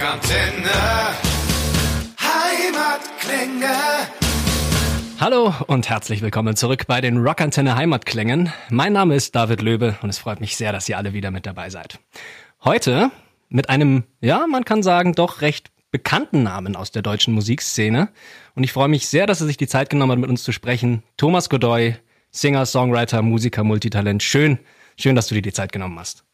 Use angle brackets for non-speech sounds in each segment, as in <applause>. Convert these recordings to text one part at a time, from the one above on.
Rockantenne. Heimatklänge. Hallo und herzlich willkommen zurück bei den Rockantenne Heimatklängen. Mein Name ist David Löbe und es freut mich sehr, dass ihr alle wieder mit dabei seid. Heute mit einem, ja, man kann sagen, doch recht bekannten Namen aus der deutschen Musikszene. Und ich freue mich sehr, dass er sich die Zeit genommen hat, mit uns zu sprechen. Thomas Godoy, Singer, Songwriter, Musiker, Multitalent. Schön, schön, dass du dir die Zeit genommen hast.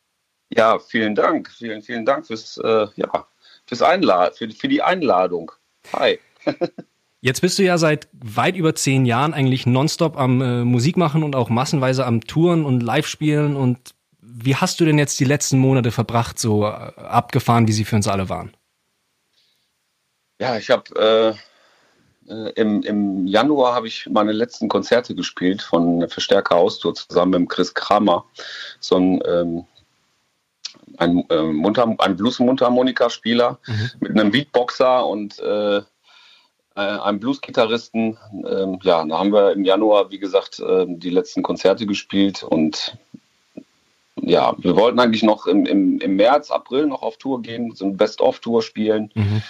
Ja, vielen Dank. Vielen, vielen Dank fürs, äh, ja, fürs Einlad für, für die Einladung. Hi. <laughs> Jetzt bist du ja seit weit über zehn Jahren eigentlich nonstop am äh, Musik machen und auch massenweise am Touren und Live-Spielen. Und wie hast du denn jetzt die letzten Monate verbracht, so äh, abgefahren, wie sie für uns alle waren? Ja, ich habe äh, äh, im, im Januar habe ich meine letzten Konzerte gespielt von Verstärker Austour zusammen mit Chris Kramer. So ein ähm, ein, äh, Mundhar ein Blues-Mundharmonika-Spieler mhm. mit einem Beatboxer und äh, äh, einem Blues-Gitarristen. Ähm, ja, da haben wir im Januar, wie gesagt, äh, die letzten Konzerte gespielt und ja, wir wollten eigentlich noch im, im, im März, April noch auf Tour gehen, so ein Best-of-Tour spielen mhm.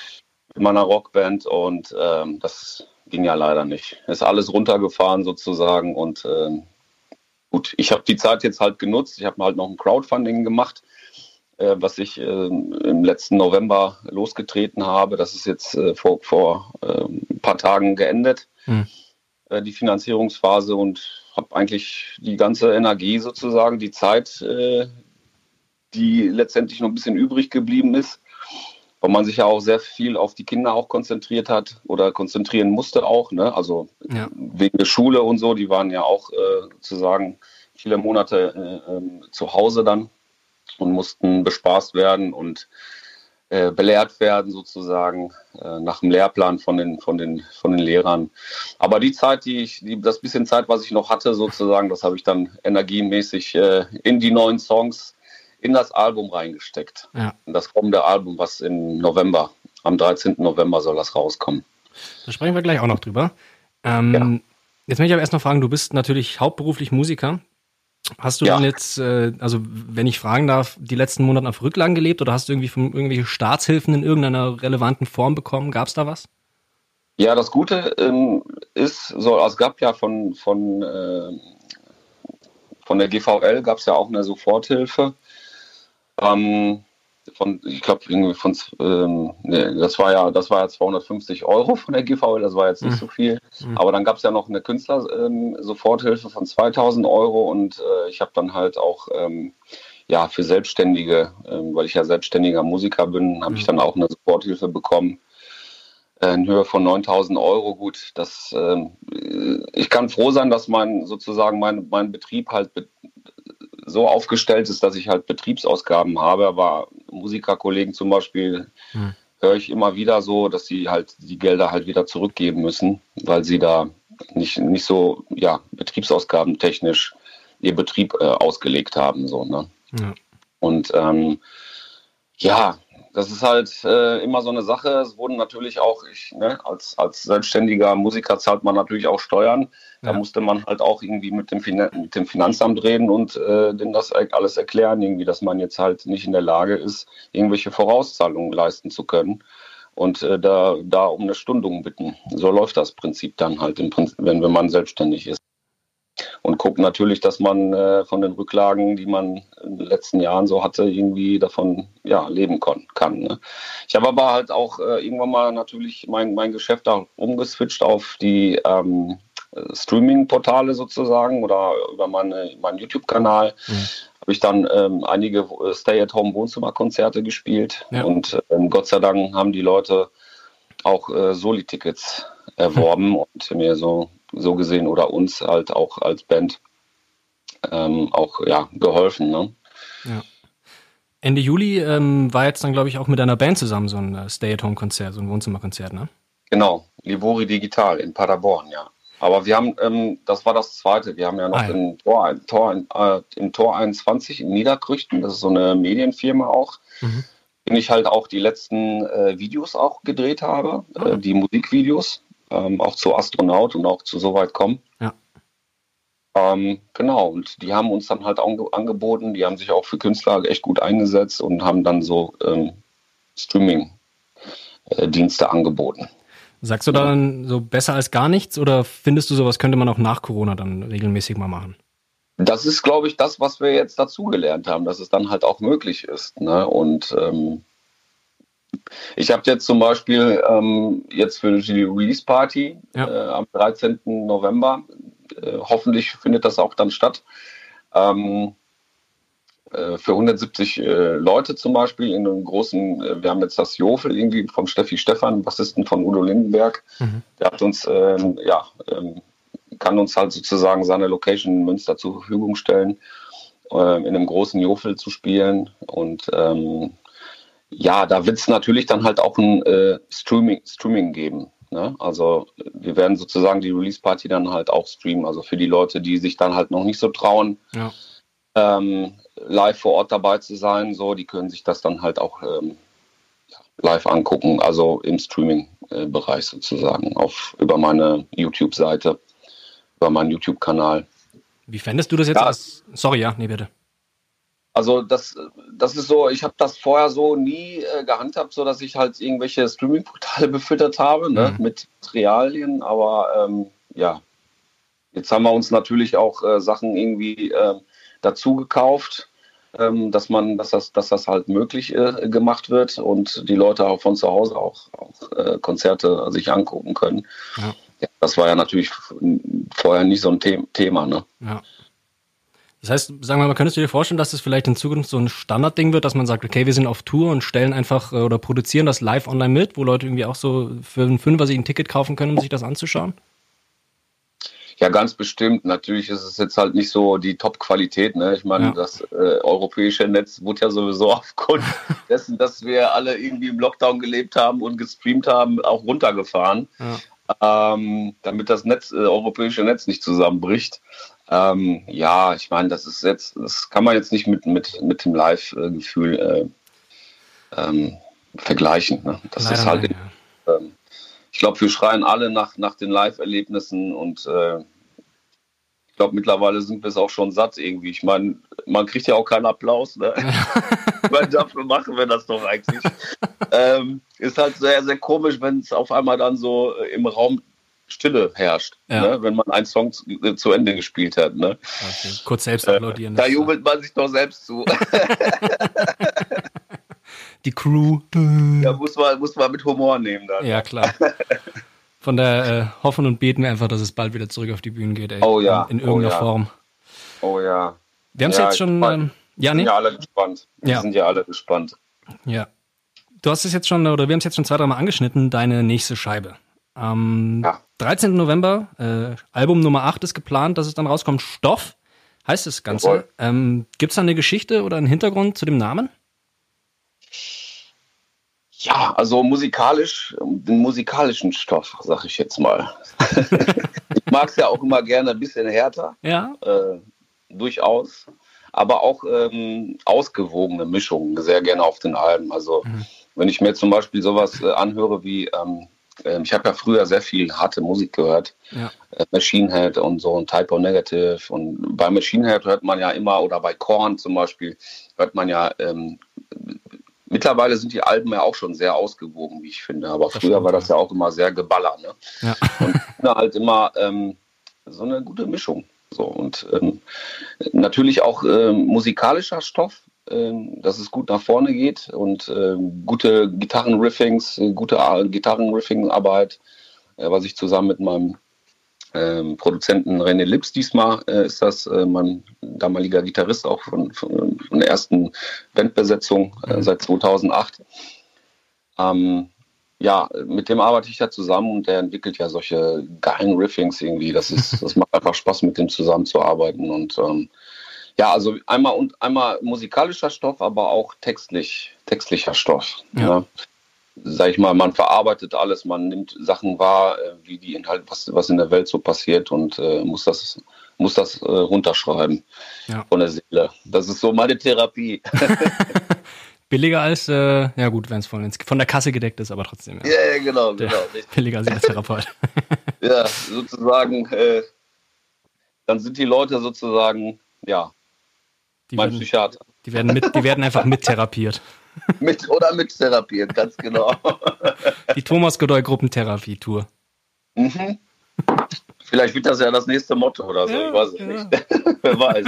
mit meiner Rockband und ähm, das ging ja leider nicht. Ist alles runtergefahren sozusagen und ähm, gut, ich habe die Zeit jetzt halt genutzt. Ich habe halt noch ein Crowdfunding gemacht was ich äh, im letzten November losgetreten habe. Das ist jetzt äh, vor, vor ähm, ein paar Tagen geendet, hm. Äh, die Finanzierungsphase und habe eigentlich die ganze Energie sozusagen, die Zeit, äh, die letztendlich noch ein bisschen übrig geblieben ist, weil man sich ja auch sehr viel auf die Kinder auch konzentriert hat oder konzentrieren musste auch, ne? also ja. wegen der Schule und so, die waren ja auch äh, sozusagen viele Monate ähm, zu Hause dann und mussten bespaßt werden und äh, belehrt werden sozusagen äh, nach dem Lehrplan von den, von, den, von den Lehrern. Aber die Zeit, die ich, die, das bisschen Zeit, was ich noch hatte sozusagen, das habe ich dann energiemäßig äh, in die neuen Songs, in das Album reingesteckt. Ja. Das kommende Album, was im November, am 13. November soll das rauskommen. Da sprechen wir gleich auch noch drüber. Ähm, ja. Jetzt möchte ich aber erst noch fragen, du bist natürlich hauptberuflich Musiker. Hast du ja. denn jetzt, äh, also wenn ich fragen darf, die letzten Monate auf Rücklagen gelebt oder hast du irgendwie von irgendwelche Staatshilfen in irgendeiner relevanten Form bekommen? Gab es da was? Ja, das Gute ähm, ist, so, also es gab ja von, von, äh, von der GVL gab es ja auch eine Soforthilfe. Ähm, von, ich glaube, irgendwie von, ähm, nee, das war ja, das war ja 250 Euro von der GVL, das war jetzt nicht mhm. so viel. Mhm. Aber dann gab es ja noch eine Künstler-Soforthilfe ähm, von 2000 Euro und äh, ich habe dann halt auch, ähm, ja, für Selbstständige, ähm, weil ich ja selbstständiger Musiker bin, habe mhm. ich dann auch eine Soforthilfe bekommen äh, in Höhe von 9000 Euro. Gut, das, äh, ich kann froh sein, dass mein sozusagen mein, mein Betrieb halt be so aufgestellt ist, dass ich halt Betriebsausgaben habe, aber Musikerkollegen zum Beispiel hm. höre ich immer wieder so, dass sie halt die Gelder halt wieder zurückgeben müssen, weil sie da nicht, nicht so, ja, betriebsausgaben technisch ihr Betrieb äh, ausgelegt haben, so, ne? Ja. Und ähm, ja, das ist halt äh, immer so eine Sache. Es wurden natürlich auch, ich, ne, als, als selbstständiger Musiker zahlt man natürlich auch Steuern. Da ja. musste man halt auch irgendwie mit dem, fin mit dem Finanzamt reden und äh, denen das alles erklären, irgendwie, dass man jetzt halt nicht in der Lage ist, irgendwelche Vorauszahlungen leisten zu können und äh, da, da um eine Stundung bitten. So läuft das Prinzip dann halt, im Prinzip, wenn, wenn man selbstständig ist und guckt natürlich, dass man äh, von den Rücklagen, die man in den letzten Jahren so hatte, irgendwie davon ja, leben kann. Ne? Ich habe aber halt auch äh, irgendwann mal natürlich mein, mein Geschäft da umgeswitcht auf die ähm, Streaming-Portale sozusagen oder über meine, meinen YouTube-Kanal. Mhm. Habe ich dann ähm, einige Stay-at-Home-Wohnzimmerkonzerte gespielt ja. und ähm, Gott sei Dank haben die Leute auch äh, Soli-Tickets erworben <laughs> und mir so so gesehen oder uns halt auch als Band ähm, auch ja, geholfen. Ne? Ja. Ende Juli ähm, war jetzt dann, glaube ich, auch mit einer Band zusammen so ein äh, Stay-at-Home-Konzert, so ein Wohnzimmerkonzert, ne? Genau, Livori Digital in Paderborn, ja. Aber wir haben, ähm, das war das zweite, wir haben ja noch ah, ja. In Tor, Tor, äh, im Tor 21 in Niederkrüchten, das ist so eine Medienfirma auch, mhm. in ich halt auch die letzten äh, Videos auch gedreht habe, mhm. äh, die Musikvideos ähm, auch zu Astronaut und auch zu Soweit kommen. Ja. Ähm, genau, und die haben uns dann halt auch angeboten, die haben sich auch für Künstler echt gut eingesetzt und haben dann so ähm, Streaming äh, Dienste angeboten. Sagst du dann so besser als gar nichts oder findest du sowas könnte man auch nach Corona dann regelmäßig mal machen? Das ist, glaube ich, das, was wir jetzt dazugelernt haben, dass es dann halt auch möglich ist. Ne? Und ähm, ich habe jetzt zum Beispiel ähm, jetzt für die Release Party ja. äh, am 13. November, äh, hoffentlich findet das auch dann statt, ähm, äh, für 170 äh, Leute zum Beispiel in einem großen, äh, wir haben jetzt das Jofel irgendwie vom Steffi Stefan, Bassisten von Udo Lindenberg, mhm. der hat uns, ähm, ja, ähm, kann uns halt sozusagen seine Location in Münster zur Verfügung stellen, äh, in einem großen Jofel zu spielen und ähm, ja, da wird es natürlich dann halt auch ein äh, Streaming, Streaming geben. Ne? Also wir werden sozusagen die Release-Party dann halt auch streamen. Also für die Leute, die sich dann halt noch nicht so trauen, ja. ähm, live vor Ort dabei zu sein, so, die können sich das dann halt auch ähm, live angucken, also im Streaming-Bereich sozusagen, auf, über meine YouTube-Seite, über meinen YouTube-Kanal. Wie fändest du das jetzt? Ja. Als, sorry, ja, nee, bitte. Also das, das ist so, ich habe das vorher so nie äh, gehandhabt, so dass ich halt irgendwelche Streaming-Portale <laughs> befüttert habe ne, mhm. mit Materialien. Aber ähm, ja, jetzt haben wir uns natürlich auch äh, Sachen irgendwie äh, dazu gekauft, ähm, dass man, dass das, dass das halt möglich äh, gemacht wird und die Leute auch von zu Hause auch, auch äh, Konzerte sich angucken können. Ja. Ja, das war ja natürlich vorher nicht so ein The Thema. Ne? Ja. Das heißt, sagen wir mal, könntest du dir vorstellen, dass das vielleicht in Zukunft so ein Standardding wird, dass man sagt, okay, wir sind auf Tour und stellen einfach äh, oder produzieren das live online mit, wo Leute irgendwie auch so für einen Fünfer sich ein Ticket kaufen können, um sich das anzuschauen? Ja, ganz bestimmt. Natürlich ist es jetzt halt nicht so die Top-Qualität. Ne? Ich meine, ja. das äh, europäische Netz wurde ja sowieso <laughs> aufgrund dessen, dass wir alle irgendwie im Lockdown gelebt haben und gestreamt haben, auch runtergefahren, ja. ähm, damit das Netz, äh, europäische Netz nicht zusammenbricht. Ähm, ja, ich meine, das ist jetzt, das kann man jetzt nicht mit, mit, mit dem Live-Gefühl äh, ähm, vergleichen. Ne? Das Leider ist halt, nein, ja. ähm, ich glaube, wir schreien alle nach, nach den Live-Erlebnissen und äh, ich glaube, mittlerweile sind wir es auch schon satt irgendwie. Ich meine, man kriegt ja auch keinen Applaus. Ne? meine, <laughs> dafür machen wir das doch eigentlich. <laughs> ähm, ist halt sehr, sehr komisch, wenn es auf einmal dann so im Raum Stille herrscht, ja. ne? wenn man einen Song zu, äh, zu Ende gespielt hat. Ne? Okay. Kurz selbst applaudieren. Äh, da jubelt man sich doch selbst zu. <laughs> Die Crew. Ja, muss man, muss man mit Humor nehmen. Dann. Ja, klar. Von der äh, hoffen und beten wir einfach, dass es bald wieder zurück auf die Bühne geht. Ey. Oh ja. In, in irgendeiner oh, ja. Form. Oh ja. Wir haben es ja, jetzt schon. Ähm, ja, nee? sind ja alle gespannt. Wir ja. sind ja alle gespannt. Ja. Du hast es jetzt schon, oder wir haben es jetzt schon zwei, dreimal angeschnitten, deine nächste Scheibe. Am ja. 13. November, äh, Album Nummer 8 ist geplant, dass es dann rauskommt. Stoff heißt das Ganze. Ähm, Gibt es da eine Geschichte oder einen Hintergrund zu dem Namen? Ja, also musikalisch, den musikalischen Stoff, sag ich jetzt mal. <laughs> ich mag es ja auch immer gerne ein bisschen härter. Ja. Äh, durchaus. Aber auch ähm, ausgewogene Mischungen, sehr gerne auf den Alben. Also, mhm. wenn ich mir zum Beispiel sowas äh, anhöre wie ähm, ähm, ich habe ja früher sehr viel harte Musik gehört. Ja. Äh, Machine Head und so und Typo Negative. Und bei Machine Head hört man ja immer, oder bei Korn zum Beispiel, hört man ja, ähm, mittlerweile sind die Alben ja auch schon sehr ausgewogen, wie ich finde. Aber das früher stimmt, war das ja auch immer sehr geballert. Ne? Ja. Und halt immer ähm, so eine gute Mischung. So, und ähm, natürlich auch ähm, musikalischer Stoff, dass es gut nach vorne geht und ähm, gute Gitarrenriffings, gute Gitarrenriffing-Arbeit, äh, was ich zusammen mit meinem ähm, Produzenten René Lips diesmal äh, ist das, äh, mein damaliger Gitarrist auch von, von, von der ersten Bandbesetzung äh, mhm. seit 2008. Ähm, ja, mit dem arbeite ich ja zusammen und der entwickelt ja solche geilen Riffings irgendwie. Das ist, <laughs> das macht einfach Spaß, mit dem zusammenzuarbeiten und ähm, ja, also einmal und einmal musikalischer Stoff, aber auch textlich, textlicher Stoff. Ja. Ne? Sag ich mal, man verarbeitet alles, man nimmt Sachen wahr, äh, wie die Inhalte, was, was in der Welt so passiert und äh, muss das, muss das äh, runterschreiben ja. von der Seele. Das ist so meine Therapie. <laughs> <laughs> Billiger als, äh, ja gut, wenn es von, von der Kasse gedeckt ist, aber trotzdem. Ja, ja, ja genau, der, genau. Billiger als der Therapeut. <laughs> ja, sozusagen, äh, dann sind die Leute sozusagen, ja, die mein werden, Psychiater. Die werden, mit, die werden einfach mittherapiert. <laughs> mit oder mit therapieren, ganz genau. <laughs> Die Thomas Godoy Gruppentherapie-Tour. Mhm. Vielleicht wird das ja das nächste Motto oder so, ja, ich weiß es ja. nicht. <laughs> Wer weiß.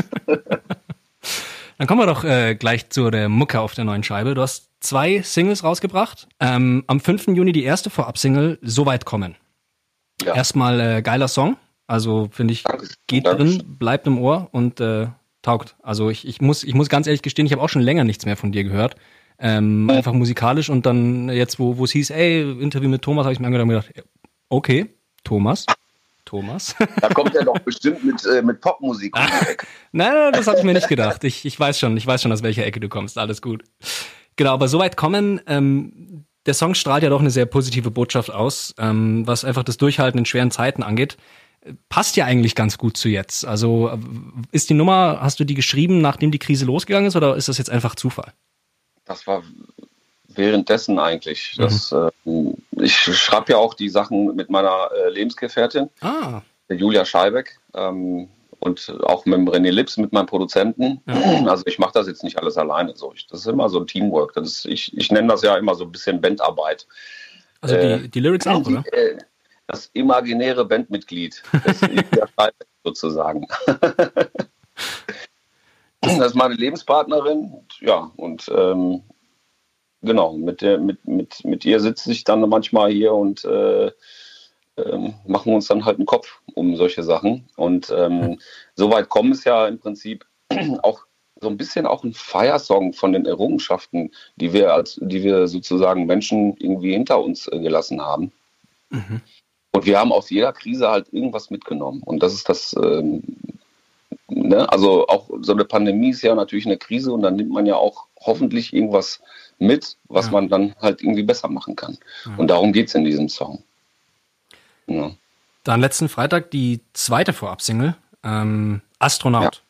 Dann kommen wir doch äh, gleich zu der Mucke auf der neuen Scheibe. Du hast zwei Singles rausgebracht. Ähm, am 5. Juni die erste Vorab-Single, So weit kommen. Ja. Erstmal äh, geiler Song. Also finde ich, Danke. geht Danke. drin, bleibt im Ohr und äh, taugt. Also ich, ich, muss, ich muss ganz ehrlich gestehen, ich habe auch schon länger nichts mehr von dir gehört. Ähm, ja. Einfach musikalisch und dann jetzt, wo, wo es hieß, ey, Interview mit Thomas, habe ich mir gedacht, okay, Thomas. Thomas. Da kommt er doch bestimmt mit, äh, mit Popmusik. Ah, nein, das habe ich mir nicht gedacht. Ich, ich weiß schon, ich weiß schon, aus welcher Ecke du kommst. Alles gut. Genau, aber soweit kommen. Ähm, der Song strahlt ja doch eine sehr positive Botschaft aus, ähm, was einfach das Durchhalten in schweren Zeiten angeht. Passt ja eigentlich ganz gut zu jetzt. Also ist die Nummer, hast du die geschrieben, nachdem die Krise losgegangen ist, oder ist das jetzt einfach Zufall? Das war währenddessen eigentlich. Mhm. Das, äh, ich schreibe ja auch die Sachen mit meiner äh, Lebensgefährtin, ah. Julia Scheibeck. Ähm, und auch mit René Lips, mit meinem Produzenten. Ja. <clears throat> Also ich mache das jetzt nicht alles alleine. So. Ich, das ist immer so ein Teamwork. Das ist, ich, ich nenne das ja immer so ein bisschen Bandarbeit. Also die, äh, die Lyrics auch, die, oder? Äh, das imaginäre Bandmitglied. Das ist <laughs> sozusagen. <laughs> das ist meine Lebenspartnerin. Ja, und ähm, genau, mit, der, mit, mit, mit ihr sitze ich dann manchmal hier und äh, ähm, machen uns dann halt einen Kopf um solche Sachen. Und ähm, so weit kommen es ja im Prinzip <clears throat> auch so ein bisschen auch ein Feiersong von den Errungenschaften, die wir als, die wir sozusagen Menschen irgendwie hinter uns äh, gelassen haben. Mhm. Und wir haben aus jeder Krise halt irgendwas mitgenommen. Und das ist das, ähm, ne? also auch so eine Pandemie ist ja natürlich eine Krise und dann nimmt man ja auch hoffentlich irgendwas mit, was ja. man dann halt irgendwie besser machen kann. Ja. Und darum geht es in diesem Song. Ja. Dann letzten Freitag die zweite Vorab-Single, ähm, Astronaut.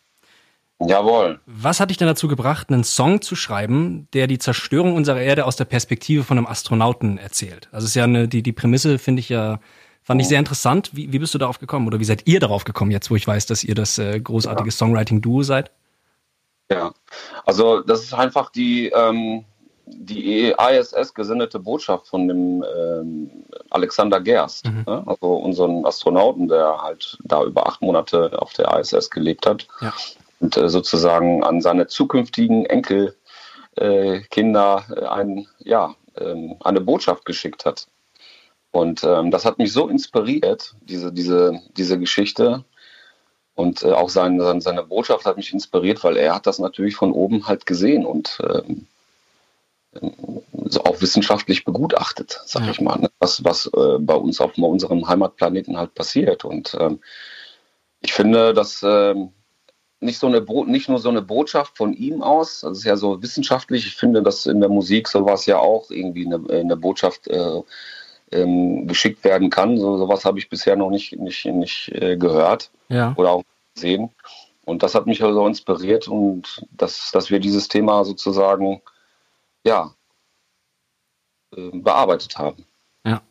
Ja. Jawohl. Was hat dich denn dazu gebracht, einen Song zu schreiben, der die Zerstörung unserer Erde aus der Perspektive von einem Astronauten erzählt? Also ist ja eine, die, die Prämisse finde ich ja, fand ich sehr interessant. Wie, wie bist du darauf gekommen oder wie seid ihr darauf gekommen, jetzt wo ich weiß, dass ihr das äh, großartige ja. Songwriting-Duo seid? Ja, also das ist einfach die, ähm, die ISS gesendete Botschaft von dem ähm, Alexander Gerst, mhm. ne? also unseren Astronauten, der halt da über acht Monate auf der ISS gelebt hat ja. und äh, sozusagen an seine zukünftigen Enkelkinder äh, ein, ja, ähm, eine Botschaft geschickt hat. Und ähm, das hat mich so inspiriert, diese, diese, diese Geschichte. Und äh, auch sein, seine Botschaft hat mich inspiriert, weil er hat das natürlich von oben halt gesehen und ähm, so auch wissenschaftlich begutachtet, sag ja. ich mal, ne? was, was äh, bei uns auf unserem Heimatplaneten halt passiert. Und ähm, ich finde, dass ähm, nicht, so eine nicht nur so eine Botschaft von ihm aus, das ist ja so wissenschaftlich, ich finde, dass in der Musik sowas ja auch irgendwie eine, eine Botschaft äh, ähm, geschickt werden kann. So, sowas habe ich bisher noch nicht, nicht, nicht äh, gehört ja. oder auch gesehen. Und das hat mich also inspiriert und dass, dass wir dieses Thema sozusagen ja, äh, bearbeitet haben. Ja.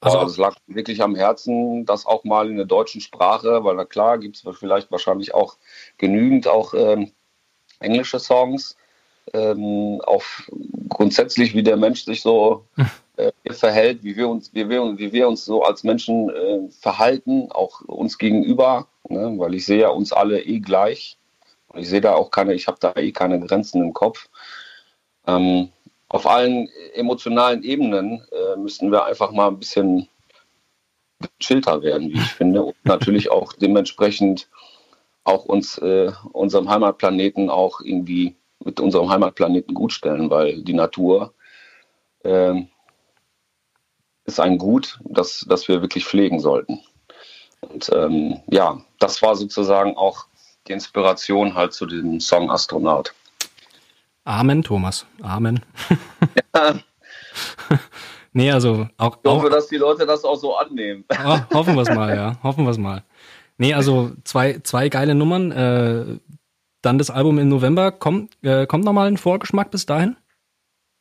Also, also es lag wirklich am Herzen, das auch mal in der deutschen Sprache, weil na klar gibt es vielleicht wahrscheinlich auch genügend auch ähm, englische Songs, ähm, auf grundsätzlich, wie der Mensch sich so <laughs> äh, verhält, wie wir uns, wie wir, wie wir uns so als Menschen äh, verhalten, auch uns gegenüber, ne? weil ich sehe ja uns alle eh gleich. Und ich sehe da auch keine, ich habe da eh keine Grenzen im Kopf. Ähm, auf allen emotionalen Ebenen äh, müssten wir einfach mal ein bisschen chillter werden, wie ich finde. Und natürlich auch dementsprechend auch uns äh, unserem Heimatplaneten auch irgendwie mit unserem Heimatplaneten gut stellen, weil die Natur äh, ist ein Gut, das, das wir wirklich pflegen sollten. Und ähm, ja, das war sozusagen auch die Inspiration halt zu diesem Song Astronaut. Amen, Thomas. Amen. Ja. <laughs> nee, also auch. Ich hoffe, auch, dass die Leute das auch so annehmen. Oh, hoffen wir es mal, ja. <laughs> Hoffen wir es mal. Nee, also zwei, zwei geile Nummern. Äh, dann das Album im November. Kommt, äh, kommt nochmal ein Vorgeschmack bis dahin?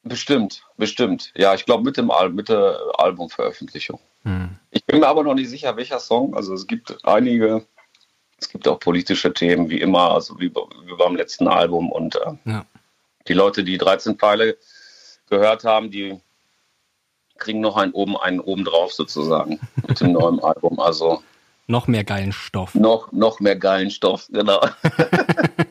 Bestimmt, bestimmt. Ja, ich glaube mit, dem Al mit der Albumveröffentlichung. Hm. Ich bin mir aber noch nicht sicher, welcher Song. Also es gibt einige, es gibt auch politische Themen, wie immer, also wie, wie beim letzten Album. Und äh, ja die Leute, die 13 Pfeile gehört haben, die kriegen noch einen oben, einen oben drauf sozusagen <laughs> mit dem neuen Album. Also noch mehr geilen Stoff. Noch, noch mehr geilen Stoff, genau. <laughs>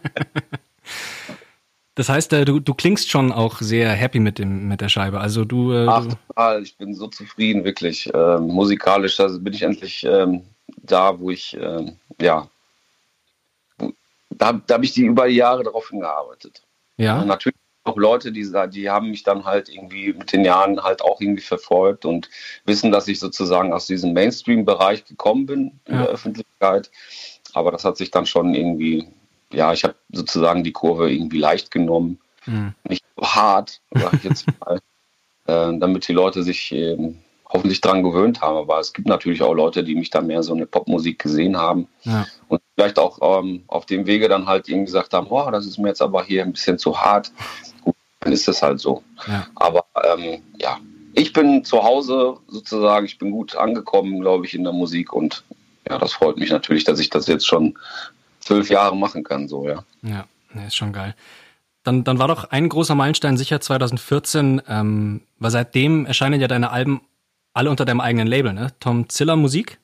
Das heißt, äh, du, du klingst schon auch sehr happy mit, dem, mit der Scheibe. Also du. Äh, Ach, total. Ich bin so zufrieden, wirklich. Ähm, musikalisch also bin ich endlich ähm, da, wo ich, ähm, ja, da, da habe ich die über die Jahre darauf hingearbeitet. Ja. Und natürlich auch Leute, die, die haben mich dann halt irgendwie mit den Jahren halt auch irgendwie verfolgt und wissen, dass ich sozusagen aus diesem Mainstream-Bereich gekommen bin in ja. der Öffentlichkeit. Aber das hat sich dann schon irgendwie ja, ich habe sozusagen die Kurve irgendwie leicht genommen, mhm. nicht so hart, sage ich jetzt <laughs> mal, äh, damit die Leute sich äh, hoffentlich daran gewöhnt haben. Aber es gibt natürlich auch Leute, die mich dann mehr so eine Popmusik gesehen haben ja. und vielleicht auch ähm, auf dem Wege dann halt irgendwie gesagt haben, oh, das ist mir jetzt aber hier ein bisschen zu hart. Gut, dann ist es halt so. Ja. Aber ähm, ja, ich bin zu Hause sozusagen, ich bin gut angekommen, glaube ich, in der Musik und ja, das freut mich natürlich, dass ich das jetzt schon zwölf Jahre machen kann, so, ja. Ja, ist schon geil. Dann, dann war doch ein großer Meilenstein sicher 2014, ähm, weil seitdem erscheinen ja deine Alben alle unter deinem eigenen Label, ne? Tom Ziller Musik?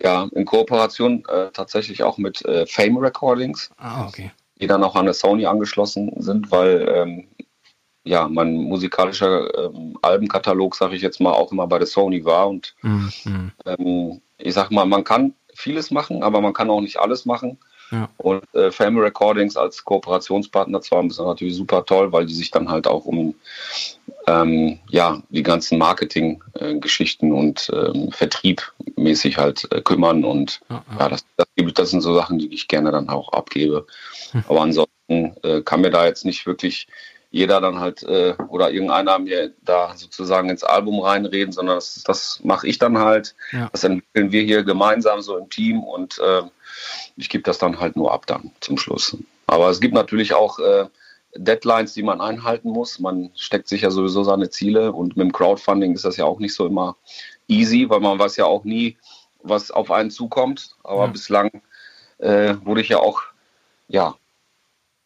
Ja, in Kooperation äh, tatsächlich auch mit äh, Fame Recordings. Ah, okay. Die dann auch an der Sony angeschlossen sind, weil ähm, ja, mein musikalischer ähm, Albenkatalog, sage ich jetzt mal, auch immer bei der Sony war. Und mhm. ähm, ich sag mal, man kann vieles machen, aber man kann auch nicht alles machen. Ja. Und äh, Family Recordings als Kooperationspartner zwar ist natürlich super toll, weil die sich dann halt auch um ähm, ja, die ganzen Marketing-Geschichten äh, und ähm, Vertrieb mäßig halt äh, kümmern. Und ja, ja. ja das, das, das, sind so Sachen, die ich gerne dann auch abgebe. Hm. Aber ansonsten äh, kann mir da jetzt nicht wirklich jeder dann halt äh, oder irgendeiner mir da sozusagen ins Album reinreden, sondern das, das mache ich dann halt. Ja. Das entwickeln wir hier gemeinsam so im Team und äh, ich gebe das dann halt nur ab dann zum Schluss. Aber es gibt natürlich auch äh, Deadlines, die man einhalten muss. Man steckt sich ja sowieso seine Ziele und mit dem Crowdfunding ist das ja auch nicht so immer easy, weil man weiß ja auch nie, was auf einen zukommt. Aber ja. bislang äh, wurde ich ja auch ja,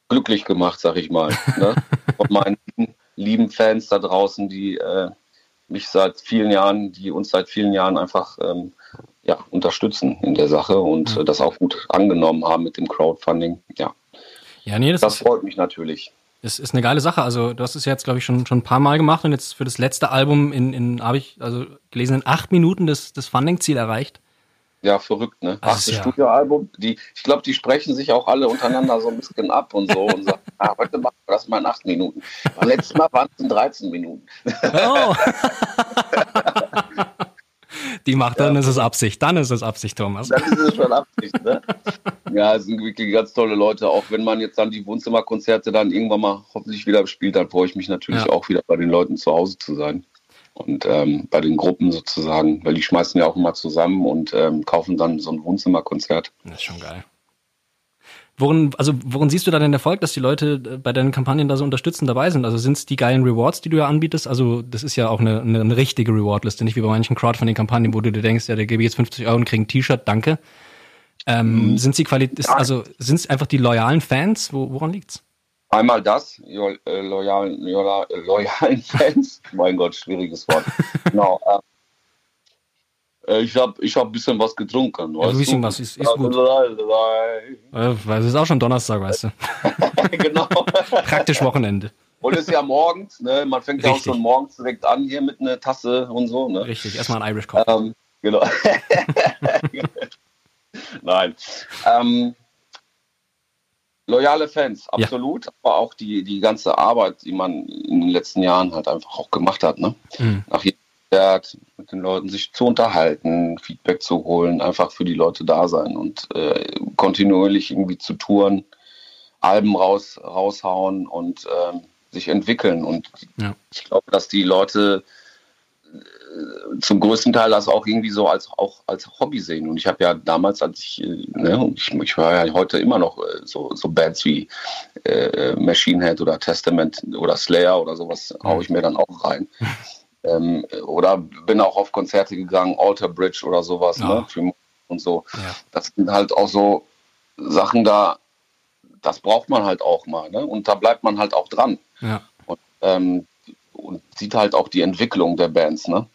glücklich gemacht, sag ich mal. Ne? <laughs> Von meinen lieben Fans da draußen, die äh, mich seit vielen Jahren, die uns seit vielen Jahren einfach ähm, ja, unterstützen in der Sache und ja. das auch gut angenommen haben mit dem Crowdfunding. Ja, ja nee, das, das ist, freut mich natürlich. Es ist eine geile Sache. Also du hast es jetzt, glaube ich, schon, schon ein paar Mal gemacht und jetzt für das letzte Album in, in habe ich also gelesen, in acht Minuten das, das Funding-Ziel erreicht. Ja, verrückt, ne? Achte ja. Studioalbum. Die, ich glaube, die sprechen sich auch alle untereinander so ein bisschen ab und so und sagen, <laughs> ah, heute machen wir das mal in acht Minuten. Beim letzten Mal waren es in 13 Minuten. Oh. <laughs> Die macht, dann ja. ist es Absicht. Dann ist es Absicht, Thomas. Dann ist es schon Absicht, ne? <laughs> ja, es sind wirklich ganz tolle Leute. Auch wenn man jetzt dann die Wohnzimmerkonzerte dann irgendwann mal hoffentlich wieder spielt, dann freue ich mich natürlich ja. auch wieder bei den Leuten zu Hause zu sein. Und ähm, bei den Gruppen sozusagen, weil die schmeißen ja auch immer zusammen und ähm, kaufen dann so ein Wohnzimmerkonzert. Das ist schon geil. Worin, also worin siehst du da den Erfolg, dass die Leute äh, bei deinen Kampagnen da so unterstützend dabei sind? Also sind es die geilen Rewards, die du ja anbietest? Also das ist ja auch eine, eine, eine richtige Rewardliste, nicht wie bei manchen Crowdfunding-Kampagnen, wo du dir denkst, ja, der gebe jetzt 50 Euro und kriege ein T-Shirt, danke. Ähm, mhm. Sind sie Qualität, also sind es einfach die loyalen Fans? Wo, woran liegt's? Einmal das, äh, loyalen, loyalen <laughs> Fans. mein Gott, schwieriges Wort. genau. Äh, äh, ich habe ich hab ein bisschen was getrunken. Ja, ein bisschen was ist, ist gut. <laughs> Weil es ist auch schon Donnerstag, weißt du. <laughs> genau. <laughs> Praktisch Wochenende. Und es ist ja morgens, ne? man fängt Richtig. ja auch schon morgens direkt an hier mit einer Tasse und so. Ne? Richtig, erstmal ein Irish Coffee. Ähm, genau. Nein. Ähm, loyale Fans, absolut. Ja. Aber auch die, die ganze Arbeit, die man in den letzten Jahren halt einfach auch gemacht hat. Ne? Mhm. Nach jedem mit den Leuten sich zu unterhalten, Feedback zu holen, einfach für die Leute da sein und äh, kontinuierlich irgendwie zu touren, Alben raus, raushauen und äh, sich entwickeln. Und ja. ich glaube, dass die Leute äh, zum größten Teil das auch irgendwie so als auch als Hobby sehen. Und ich habe ja damals, als ich, äh, ne, ich, ich höre ja heute immer noch äh, so, so Bands wie Machine Head oder Testament oder Slayer oder sowas, mhm. haue ich mir dann auch rein. <laughs> Ähm, oder bin auch auf Konzerte gegangen, Alter Bridge oder sowas, ja. ne? Und so. Ja. Das sind halt auch so Sachen da, das braucht man halt auch mal, ne? Und da bleibt man halt auch dran. Ja. Und, ähm, und sieht halt auch die Entwicklung der Bands, ne?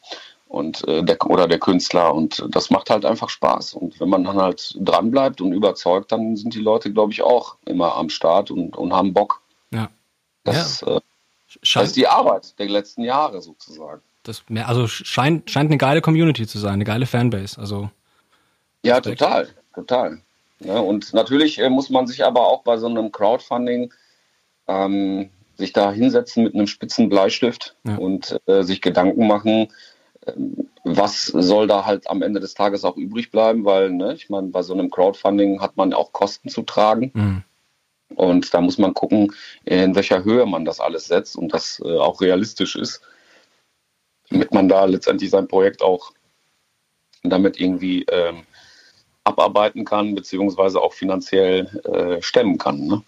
Und äh, der, oder der Künstler und das macht halt einfach Spaß. Und wenn man dann halt dranbleibt und überzeugt, dann sind die Leute, glaube ich, auch immer am Start und, und haben Bock. Ja. Das, ja. Äh, das ist die Arbeit der letzten Jahre sozusagen. Das, also scheint, scheint eine geile Community zu sein, eine geile Fanbase. Also ja, total, total. Ja, und natürlich äh, muss man sich aber auch bei so einem Crowdfunding ähm, sich da hinsetzen mit einem spitzen Bleistift ja. und äh, sich Gedanken machen, äh, was soll da halt am Ende des Tages auch übrig bleiben, weil, ne, ich meine, bei so einem Crowdfunding hat man auch Kosten zu tragen. Mhm. Und da muss man gucken, in welcher Höhe man das alles setzt und das äh, auch realistisch ist, damit man da letztendlich sein Projekt auch damit irgendwie ähm, abarbeiten kann, beziehungsweise auch finanziell äh, stemmen kann. Ne?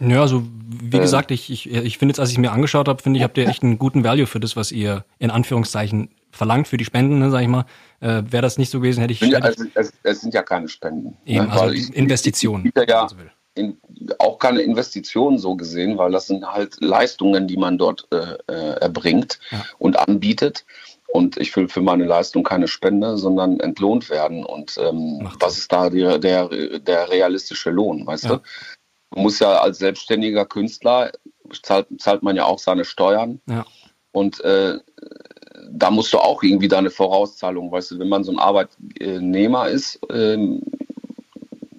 Ja, also wie äh, gesagt, ich, ich, ich finde jetzt, als ich mir angeschaut habe, finde ich, habt ihr echt einen guten Value für das, was ihr in Anführungszeichen verlangt für die Spenden, ne, sag ich mal. Äh, Wäre das nicht so gewesen, hätte ich. Also, es, es, sind ja keine Spenden. Ne, Eben, ne? also Investitionen. Ich, ich, ja, in, auch keine Investitionen so gesehen, weil das sind halt Leistungen, die man dort äh, äh erbringt ja. und anbietet. Und ich will für meine Leistung keine Spende, sondern entlohnt werden. Und ähm, was ist da der, der, der realistische Lohn, weißt ja. du? Man muss ja als selbstständiger Künstler, zahlt, zahlt man ja auch seine Steuern. Ja. Und äh, da musst du auch irgendwie deine Vorauszahlung, weißt du, wenn man so ein Arbeitnehmer ist, ähm,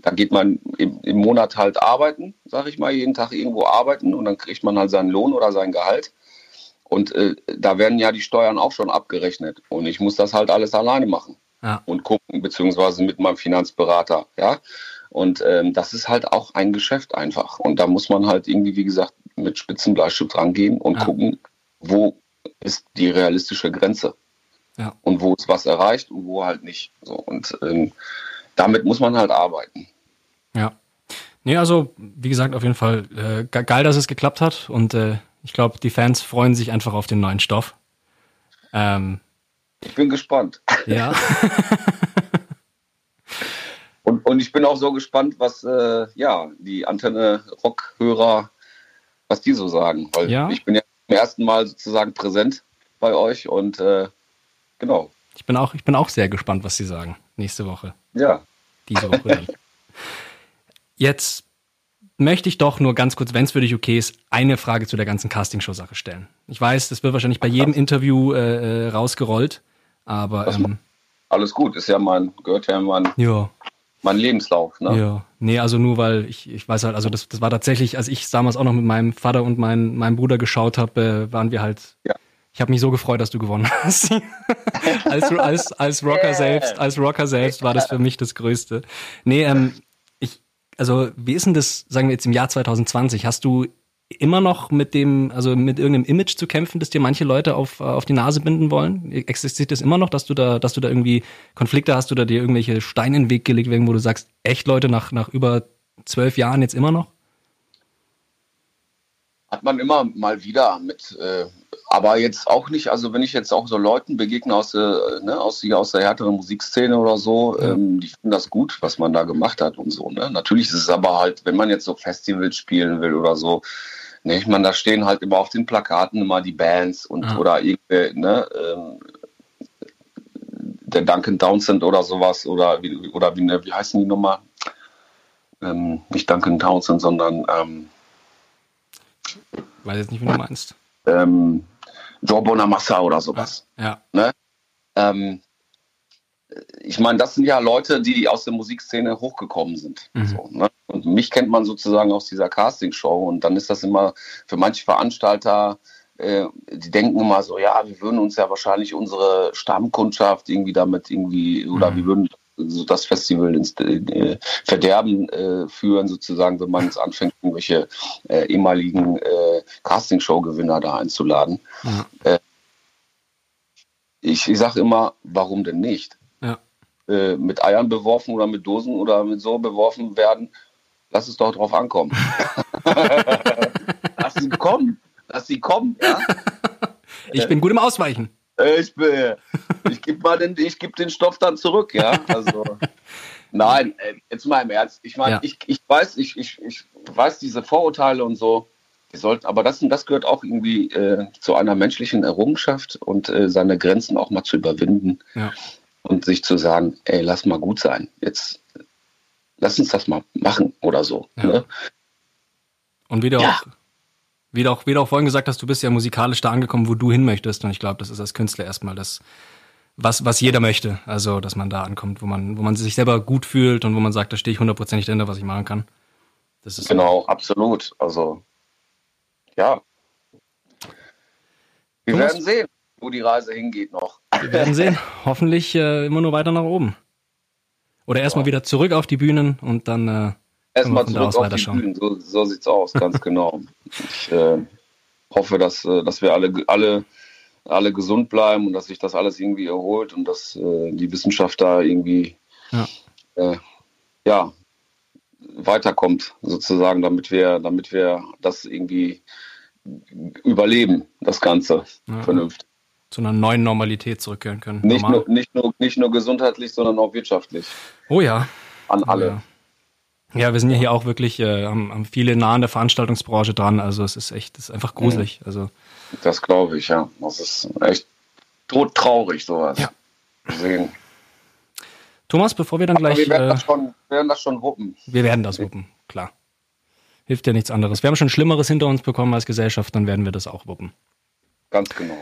da geht man im, im Monat halt arbeiten, sag ich mal, jeden Tag irgendwo arbeiten und dann kriegt man halt seinen Lohn oder sein Gehalt. Und äh, da werden ja die Steuern auch schon abgerechnet. Und ich muss das halt alles alleine machen. Ja. Und gucken, beziehungsweise mit meinem Finanzberater. Ja. Und ähm, das ist halt auch ein Geschäft einfach. Und da muss man halt irgendwie, wie gesagt, mit Spitzenbleistift rangehen und ja. gucken, wo ist die realistische Grenze. Ja. Und wo ist was erreicht und wo halt nicht. So, und ähm, damit muss man halt arbeiten. Ja. Nee, also, wie gesagt, auf jeden Fall äh, geil, dass es geklappt hat. Und äh, ich glaube, die Fans freuen sich einfach auf den neuen Stoff. Ähm, ich bin gespannt. Ja. <laughs> und, und ich bin auch so gespannt, was äh, ja, die Antenne Rock-Hörer, was die so sagen. Weil ja. ich bin ja zum ersten Mal sozusagen präsent bei euch und äh, genau. Ich bin, auch, ich bin auch sehr gespannt, was sie sagen nächste Woche. Ja. Diese Woche dann. <laughs> Jetzt möchte ich doch nur ganz kurz, wenn es für dich okay ist, eine Frage zu der ganzen Castingshow-Sache stellen. Ich weiß, das wird wahrscheinlich bei jedem Interview äh, äh rausgerollt, aber ähm, alles gut, ist ja mein, gehört ja mein, ja. mein Lebenslauf. Ne? Ja, nee, also nur weil ich, ich weiß halt, also das, das war tatsächlich, als ich damals auch noch mit meinem Vater und mein, meinem Bruder geschaut habe, äh, waren wir halt. Ja. Ich habe mich so gefreut, dass du gewonnen hast. <laughs> als, als, als Rocker yeah. selbst, als Rocker selbst war das für mich das Größte. Nee, ähm, also wie ist denn das, sagen wir jetzt im Jahr 2020, hast du immer noch mit dem, also mit irgendeinem Image zu kämpfen, das dir manche Leute auf, auf die Nase binden wollen? Existiert das immer noch, dass du da, dass du da irgendwie Konflikte hast oder dir irgendwelche Steine in den Weg gelegt werden, wo du sagst, echt Leute, nach, nach über zwölf Jahren jetzt immer noch? Hat man immer mal wieder mit äh, aber jetzt auch nicht, also wenn ich jetzt auch so Leuten begegne aus, äh, ne, aus, aus der härteren Musikszene oder so, ähm, die finden das gut, was man da gemacht hat und so. Ne? Natürlich ist es aber halt, wenn man jetzt so Festivals spielen will oder so, ne, ich meine, da stehen halt immer auf den Plakaten immer die Bands und ja. oder irgendwie, ne, ähm, der Duncan Townsend oder sowas oder wie, oder wie, ne, wie heißen die nochmal? Ähm, nicht Duncan Townsend, sondern ähm, weiß jetzt nicht, wie du meinst. Ähm, Joe Bonamassa oder sowas. Ja. Ne? Ähm, ich meine, das sind ja Leute, die aus der Musikszene hochgekommen sind. Mhm. So, ne? Und mich kennt man sozusagen aus dieser Castingshow und dann ist das immer für manche Veranstalter, äh, die denken immer so, ja, wir würden uns ja wahrscheinlich unsere Stammkundschaft irgendwie damit irgendwie, oder mhm. wir würden so das Festival ins äh, Verderben äh, führen, sozusagen, wenn man jetzt anfängt, irgendwelche äh, ehemaligen äh, Castingshow-Gewinner da einzuladen. Ja. Äh, ich ich sage immer, warum denn nicht? Ja. Äh, mit Eiern beworfen oder mit Dosen oder mit so beworfen werden, lass es doch drauf ankommen. <laughs> lass sie kommen. Lass sie kommen, ja. Ich bin gut im Ausweichen. Ich bin, ich gebe mal den, ich gebe den Stoff dann zurück, ja. Also, <laughs> nein, äh, jetzt mal im Ernst. Ich meine, ja. ich, ich weiß, ich, ich, ich weiß diese Vorurteile und so. wir sollten, aber das, das gehört auch irgendwie äh, zu einer menschlichen Errungenschaft und äh, seine Grenzen auch mal zu überwinden Ja. und sich zu sagen, ey, lass mal gut sein. Jetzt lass uns das mal machen oder so. Ja. Ne? Und wie du, Ja. auch, wie, du auch, wie du auch vorhin gesagt hast, du bist ja musikalisch da angekommen, wo du hin möchtest. Und ich glaube, das ist als Künstler erstmal das, was, was jeder möchte. Also, dass man da ankommt, wo man, wo man sich selber gut fühlt und wo man sagt, da stehe ich hundertprozentig dahinter, was ich machen kann. Das ist Genau, absolut. Also, ja. Wir werden sehen, wo die Reise hingeht noch. Wir werden sehen. <laughs> Hoffentlich äh, immer nur weiter nach oben. Oder erstmal Ja. wieder zurück auf die Bühnen und dann äh, Erstmal zurück auf die. Bühnen. So, so sieht's aus, ganz <laughs> genau. Ich äh, hoffe, dass, äh, dass wir alle, alle, alle gesund bleiben und dass sich das alles irgendwie erholt und dass äh, die Wissenschaft da irgendwie Ja. Äh, ja, weiterkommt, sozusagen, damit wir, damit wir das irgendwie überleben, das Ganze Ja. vernünftig. zu einer neuen Normalität zurückkehren können. Nicht Normal. nur, nicht, nur, nicht nur gesundheitlich, sondern auch wirtschaftlich. Oh ja. An alle. Ja. Ja, wir sind ja hier auch wirklich, äh, haben, haben viele nah an der Veranstaltungsbranche dran. Also es ist echt, es ist einfach gruselig. Also Das glaube ich, ja. Das ist echt todtraurig, sowas. Ja. Deswegen. Thomas, bevor wir dann Aber gleich, wir werden, äh, das schon, wir werden das schon wuppen. wir werden das wuppen, klar. Hilft ja nichts anderes. Wir haben schon Schlimmeres hinter uns bekommen als Gesellschaft, dann werden wir das auch wuppen. Ganz genau.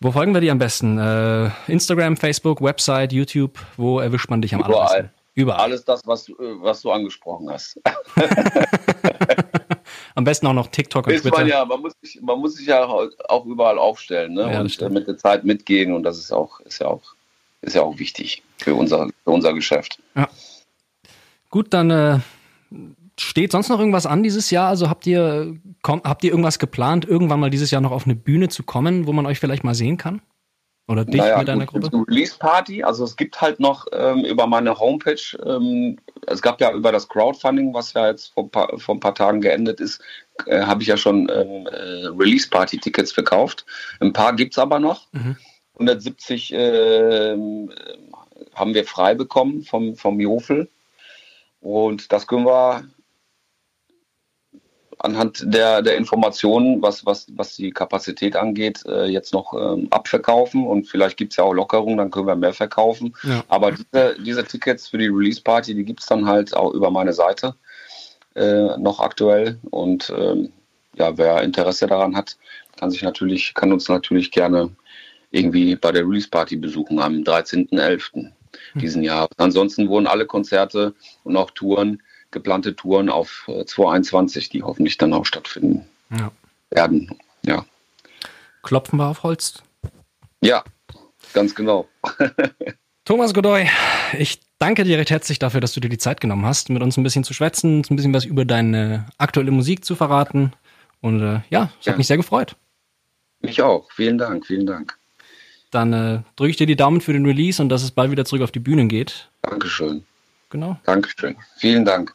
Wo folgen wir dir am besten? Äh, Instagram, Facebook, Website, YouTube? Wo erwischt man dich am Überall. allerbesten? Überall. Alles das, was, du- äh, was du angesprochen hast. <laughs> Am besten auch noch TikTok und Ist Twitter. man ja, man muss sich, man muss sich ja auch überall aufstellen ne? Ja, und äh, mit der Zeit mitgehen und das ist auch, ist ja auch, ist ja auch wichtig für unser, für unser Geschäft. Gut, dann äh, steht sonst noch irgendwas an dieses Jahr? Also habt ihr, komm, habt ihr irgendwas geplant, irgendwann mal dieses Jahr noch auf eine Bühne zu kommen, wo man euch vielleicht mal sehen kann? Oder dich mit deiner gut, Gruppe? Release Party, also es gibt halt noch ähm, über meine Homepage, ähm, es gab ja über das Crowdfunding, was ja jetzt vor, ein paar- vor ein paar Tagen geendet ist, äh, habe ich ja schon ähm, äh, Release Party Tickets verkauft. Ein paar gibt's aber noch. Mhm. 170 ähm, haben wir frei bekommen vom, vom Jofel. Und das können wir anhand der, der Informationen, was, was, was die Kapazität angeht, äh, jetzt noch ähm, abverkaufen. Und vielleicht gibt's ja auch Lockerungen, dann können wir mehr verkaufen. Ja. Aber diese, diese Tickets für die Release Party, die gibt's dann halt auch über meine Seite äh, noch aktuell. Und ähm, ja, wer Interesse daran hat, kann sich natürlich, kann uns natürlich gerne irgendwie bei der Release Party besuchen am 13.11. diesen Jahr. Ansonsten wurden alle Konzerte und auch Touren, geplante Touren auf äh, 2021, die hoffentlich dann auch stattfinden Ja. werden. Ja, Klopfen wir auf Holz. ja ganz genau. <laughs> Thomas Godoy, ich danke dir recht herzlich dafür, dass du dir die Zeit genommen hast, mit uns ein bisschen zu schwätzen, ein bisschen was über deine aktuelle Musik zu verraten. Und äh, ja, es Ja. hat mich sehr gefreut. Mich auch. Vielen Dank, vielen Dank. Dann äh, drücke ich dir die Daumen für den Release und dass es bald wieder zurück auf die Bühnen geht. Dankeschön. Genau. Dankeschön. Vielen Dank,